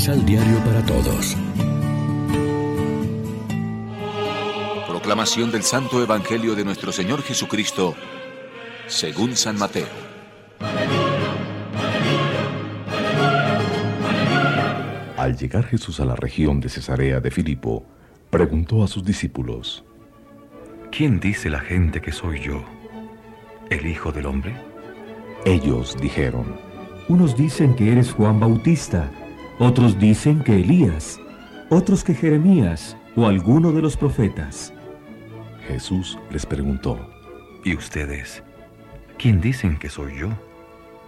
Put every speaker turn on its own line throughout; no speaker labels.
Misal Diario para Todos.
Proclamación del Santo Evangelio de nuestro Señor Jesucristo, según San Mateo.
Al llegar Jesús a la región de Cesarea de Filipo, preguntó a sus discípulos,
¿Quién dice la gente que soy yo? ¿El Hijo del Hombre?
Ellos dijeron,
Unos dicen que eres Juan Bautista, otros dicen que Elías, otros que Jeremías o alguno de los profetas.
Jesús les preguntó,
¿Y ustedes? ¿Quién dicen que soy yo?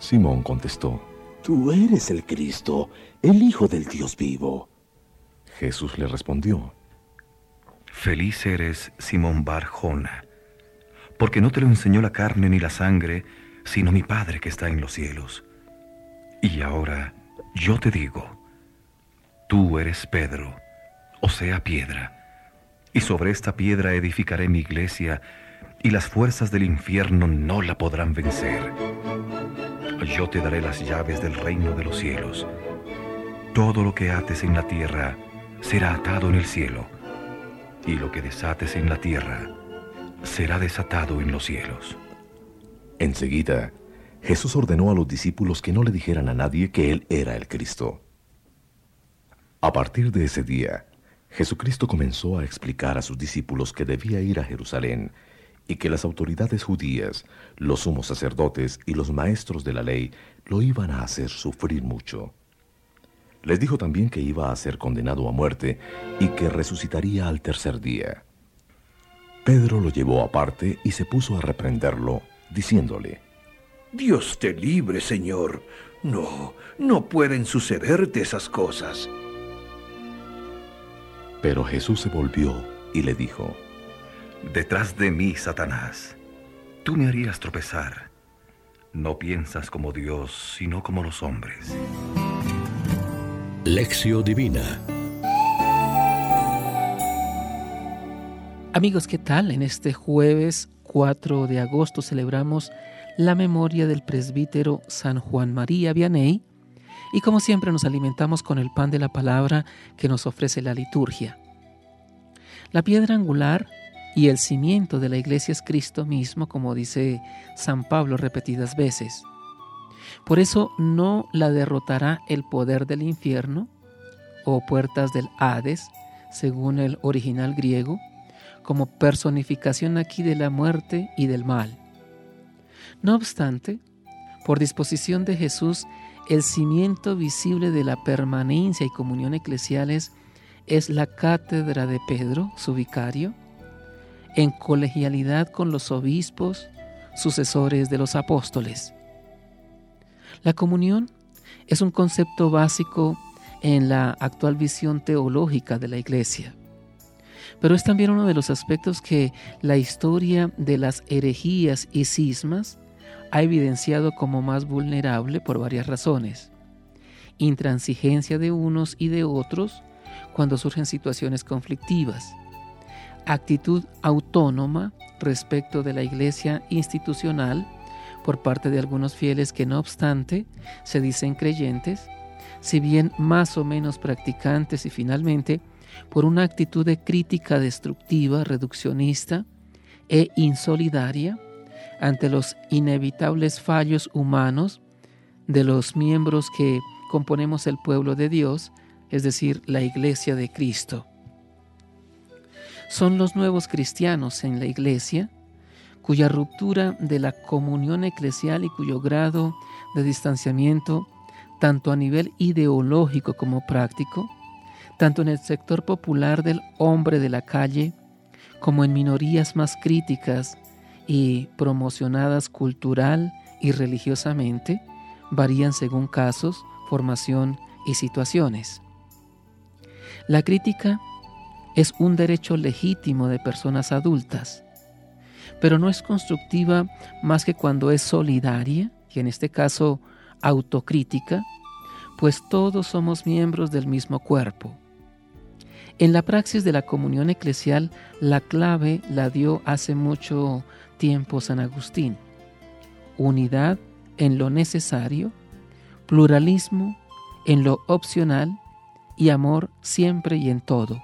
Simón contestó,
Tú eres el Cristo, el Hijo del Dios vivo.
Jesús le respondió,
Feliz eres, Simón Barjona, porque no te lo enseñó la carne ni la sangre, sino mi Padre que está en los cielos. Y ahora yo te digo, tú eres Pedro, o sea, piedra, y sobre esta piedra edificaré mi iglesia, y las fuerzas del infierno no la podrán vencer. Yo te daré las llaves del reino de los cielos. Todo lo que ates en la tierra será atado en el cielo y lo que desates en la tierra será desatado en los cielos.
Enseguida, Jesús ordenó a los discípulos que no le dijeran a nadie que Él era el Cristo. A partir de ese día, Jesucristo comenzó a explicar a sus discípulos que debía ir a Jerusalén y que las autoridades judías, los sumos sacerdotes y los maestros de la ley lo iban a hacer sufrir mucho. Les dijo también que iba a ser condenado a muerte y que resucitaría al tercer día. Pedro lo llevó aparte y se puso a reprenderlo, diciéndole,
Dios te libre, Señor. No, no pueden sucederte esas cosas.
Pero Jesús se volvió y le dijo,
Detrás de mí, Satanás, tú me harías tropezar. No piensas como Dios, sino como los hombres.
Lección Divina
Amigos, ¿qué tal? En este jueves 4 de agosto celebramos la memoria del presbítero San Juan María Vianney y como siempre nos alimentamos con el pan de la palabra que nos ofrece la liturgia. La piedra angular y el cimiento de la iglesia es Cristo mismo, como dice San Pablo repetidas veces. Por eso no la derrotará el poder del infierno o puertas del Hades, según el original griego, como personificación aquí de la muerte y del mal. No obstante, por disposición de Jesús, el cimiento visible de la permanencia y comunión eclesiales es la cátedra de Pedro, su vicario, en colegialidad con los obispos, sucesores de los apóstoles. La comunión es un concepto básico en la actual visión teológica de la Iglesia, pero es también uno de los aspectos que la historia de las herejías y cismas ha evidenciado como más vulnerable por varias razones. Intransigencia de unos y de otros cuando surgen situaciones conflictivas. Actitud autónoma respecto de la iglesia institucional por parte de algunos fieles que no obstante se dicen creyentes, si bien más o menos practicantes y finalmente por una actitud de crítica destructiva, reduccionista e insolidaria ante los inevitables fallos humanos de los miembros que componemos el pueblo de Dios, es decir, la iglesia de Cristo. Son los nuevos cristianos en la iglesia cuya ruptura de la comunión eclesial y cuyo grado de distanciamiento, tanto a nivel ideológico como práctico, tanto en el sector popular del hombre de la calle, como en minorías más críticas y promocionadas cultural y religiosamente, varían según casos, formación y situaciones. La crítica es un derecho legítimo de personas adultas, pero no es constructiva más que cuando es solidaria, y en este caso autocrítica, pues todos somos miembros del mismo cuerpo. En la praxis de la comunión eclesial, la clave la dio hace mucho tiempo San Agustín. Unidad en lo necesario, pluralismo en lo opcional y amor siempre y en todo.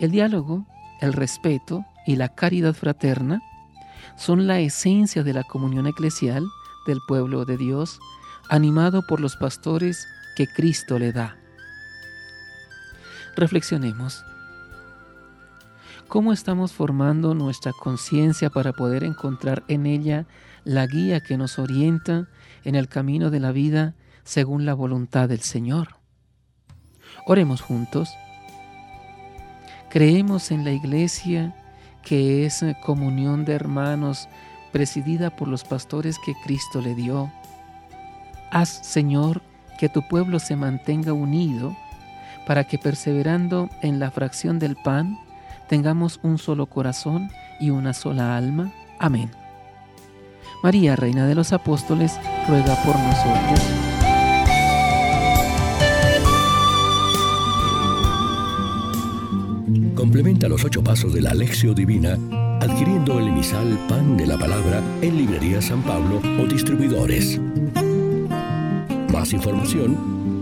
El diálogo, el respeto y la caridad fraterna son la esencia de la comunión eclesial del pueblo de Dios, animado por los pastores que Cristo le da. Reflexionemos. ¿Cómo estamos formando nuestra conciencia para poder encontrar en ella la guía que nos orienta en el camino de la vida según la voluntad del Señor? Oremos juntos. Creemos en la iglesia que es comunión de hermanos presidida por los pastores que Cristo le dio. Haz, Señor, que tu pueblo se mantenga unido para que perseverando en la fracción del pan, tengamos un solo corazón y una sola alma. Amén. María, Reina de los Apóstoles, ruega por nosotros.
Complementa los ocho pasos de la Alexio Divina adquiriendo el emisal Pan de la Palabra en Librería San Pablo o distribuidores. Más información